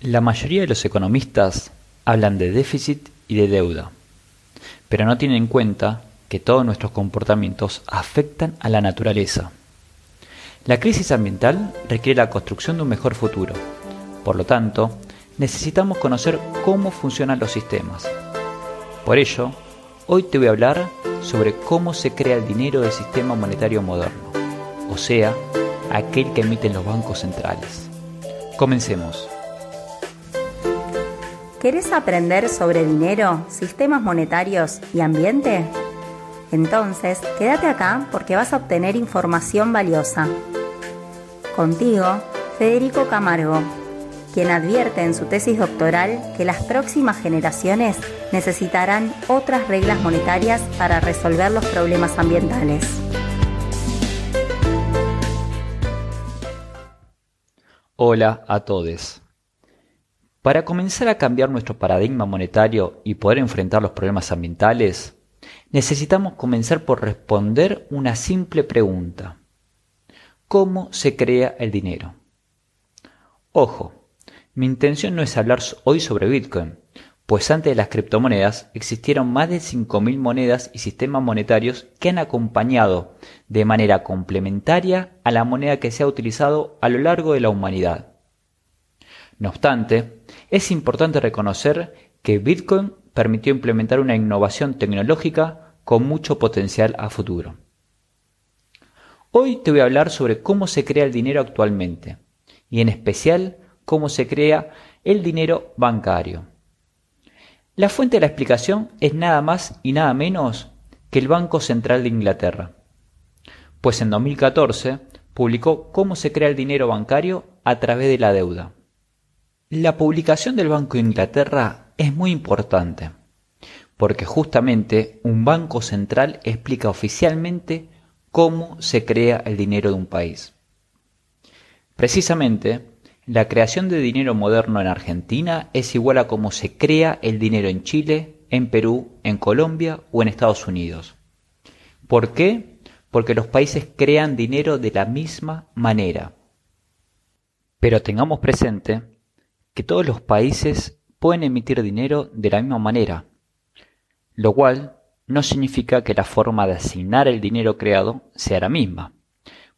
La mayoría de los economistas hablan de déficit y de deuda, pero no tienen en cuenta que todos nuestros comportamientos afectan a la naturaleza. La crisis ambiental requiere la construcción de un mejor futuro. Por lo tanto, necesitamos conocer cómo funcionan los sistemas. Por ello, hoy te voy a hablar sobre cómo se crea el dinero del sistema monetario moderno, o sea, aquel que emiten los bancos centrales. Comencemos. ¿Querés aprender sobre dinero, sistemas monetarios y ambiente? Entonces, quédate acá porque vas a obtener información valiosa. Contigo, Federico Camargo, quien advierte en su tesis doctoral que las próximas generaciones necesitarán otras reglas monetarias para resolver los problemas ambientales. Hola a todos. Para comenzar a cambiar nuestro paradigma monetario y poder enfrentar los problemas ambientales, necesitamos comenzar por responder una simple pregunta. ¿Cómo se crea el dinero? Ojo, mi intención no es hablar hoy sobre Bitcoin, pues antes de las criptomonedas existieron más de 5.000 monedas y sistemas monetarios que han acompañado de manera complementaria a la moneda que se ha utilizado a lo largo de la humanidad. No obstante, es importante reconocer que Bitcoin permitió implementar una innovación tecnológica con mucho potencial a futuro. Hoy te voy a hablar sobre cómo se crea el dinero actualmente, y en especial cómo se crea el dinero bancario. La fuente de la explicación es nada más y nada menos que el Banco Central de Inglaterra, pues en 2014 publicó cómo se crea el dinero bancario a través de la deuda. La publicación del Banco de Inglaterra es muy importante, porque justamente un banco central explica oficialmente cómo se crea el dinero de un país. Precisamente, la creación de dinero moderno en Argentina es igual a cómo se crea el dinero en Chile, en Perú, en Colombia o en Estados Unidos. ¿Por qué? Porque los países crean dinero de la misma manera. Pero tengamos presente que todos los países pueden emitir dinero de la misma manera, lo cual no significa que la forma de asignar el dinero creado sea la misma,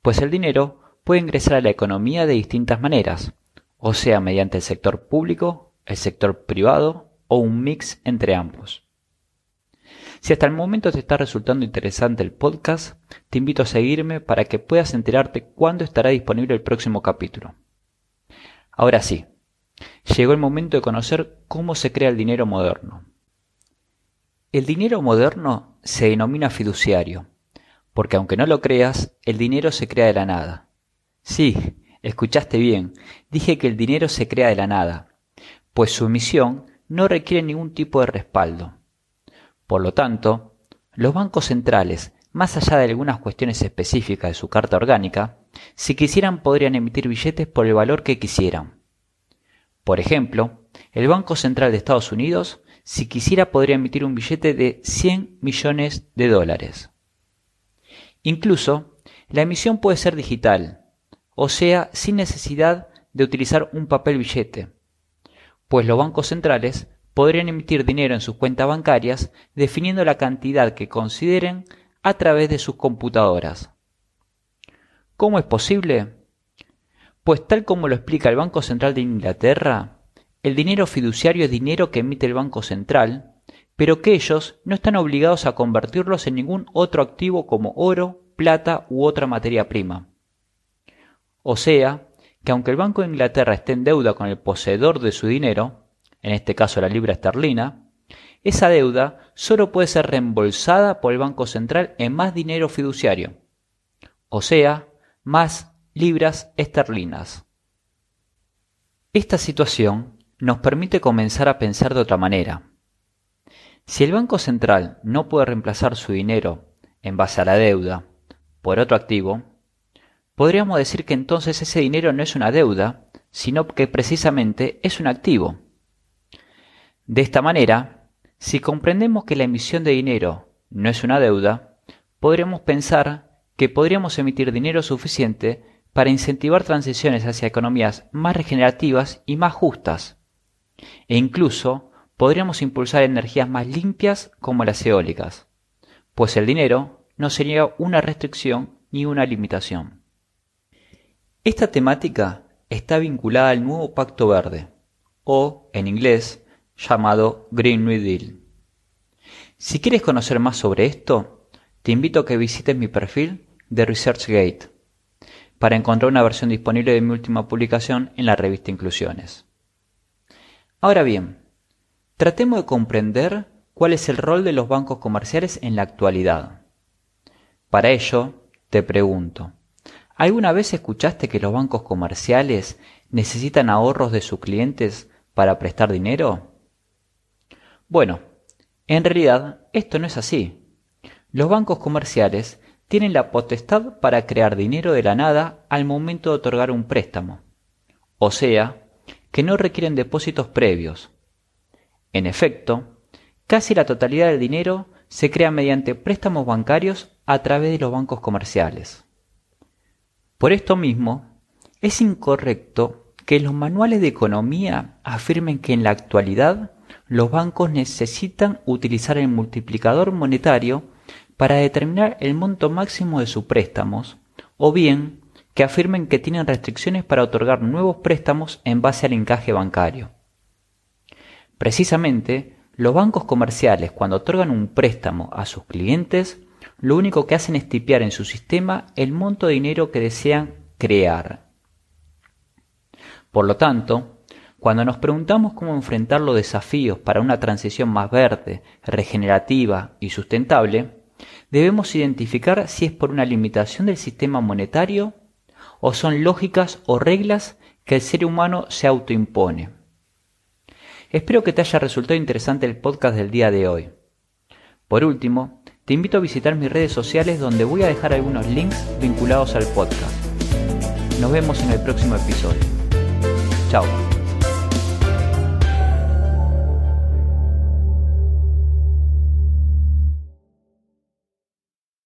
pues el dinero puede ingresar a la economía de distintas maneras, o sea, mediante el sector público, el sector privado o un mix entre ambos. Si hasta el momento te está resultando interesante el podcast, te invito a seguirme para que puedas enterarte cuándo estará disponible el próximo capítulo. Ahora sí, Llegó el momento de conocer cómo se crea el dinero moderno. El dinero moderno se denomina fiduciario, porque aunque no lo creas, el dinero se crea de la nada. Sí, escuchaste bien, dije que el dinero se crea de la nada, pues su emisión no requiere ningún tipo de respaldo. Por lo tanto, los bancos centrales, más allá de algunas cuestiones específicas de su carta orgánica, si quisieran podrían emitir billetes por el valor que quisieran. Por ejemplo, el Banco Central de Estados Unidos, si quisiera, podría emitir un billete de 100 millones de dólares. Incluso, la emisión puede ser digital, o sea, sin necesidad de utilizar un papel billete, pues los bancos centrales podrían emitir dinero en sus cuentas bancarias definiendo la cantidad que consideren a través de sus computadoras. ¿Cómo es posible? Pues tal como lo explica el Banco Central de Inglaterra, el dinero fiduciario es dinero que emite el Banco Central, pero que ellos no están obligados a convertirlos en ningún otro activo como oro, plata u otra materia prima. O sea, que aunque el Banco de Inglaterra esté en deuda con el poseedor de su dinero, en este caso la libra esterlina, esa deuda solo puede ser reembolsada por el Banco Central en más dinero fiduciario, o sea, más libras esterlinas. Esta situación nos permite comenzar a pensar de otra manera. Si el Banco Central no puede reemplazar su dinero en base a la deuda por otro activo, podríamos decir que entonces ese dinero no es una deuda, sino que precisamente es un activo. De esta manera, si comprendemos que la emisión de dinero no es una deuda, podríamos pensar que podríamos emitir dinero suficiente para incentivar transiciones hacia economías más regenerativas y más justas. E incluso podríamos impulsar energías más limpias como las eólicas, pues el dinero no sería una restricción ni una limitación. Esta temática está vinculada al nuevo Pacto Verde, o en inglés llamado Green New Deal. Si quieres conocer más sobre esto, te invito a que visites mi perfil de ResearchGate para encontrar una versión disponible de mi última publicación en la revista Inclusiones. Ahora bien, tratemos de comprender cuál es el rol de los bancos comerciales en la actualidad. Para ello, te pregunto, ¿alguna vez escuchaste que los bancos comerciales necesitan ahorros de sus clientes para prestar dinero? Bueno, en realidad esto no es así. Los bancos comerciales tienen la potestad para crear dinero de la nada al momento de otorgar un préstamo, o sea, que no requieren depósitos previos. En efecto, casi la totalidad del dinero se crea mediante préstamos bancarios a través de los bancos comerciales. Por esto mismo, es incorrecto que los manuales de economía afirmen que en la actualidad los bancos necesitan utilizar el multiplicador monetario para determinar el monto máximo de sus préstamos, o bien que afirmen que tienen restricciones para otorgar nuevos préstamos en base al encaje bancario. Precisamente, los bancos comerciales cuando otorgan un préstamo a sus clientes, lo único que hacen es tipear en su sistema el monto de dinero que desean crear. Por lo tanto, cuando nos preguntamos cómo enfrentar los desafíos para una transición más verde, regenerativa y sustentable, debemos identificar si es por una limitación del sistema monetario o son lógicas o reglas que el ser humano se autoimpone. Espero que te haya resultado interesante el podcast del día de hoy. Por último, te invito a visitar mis redes sociales donde voy a dejar algunos links vinculados al podcast. Nos vemos en el próximo episodio. Chao.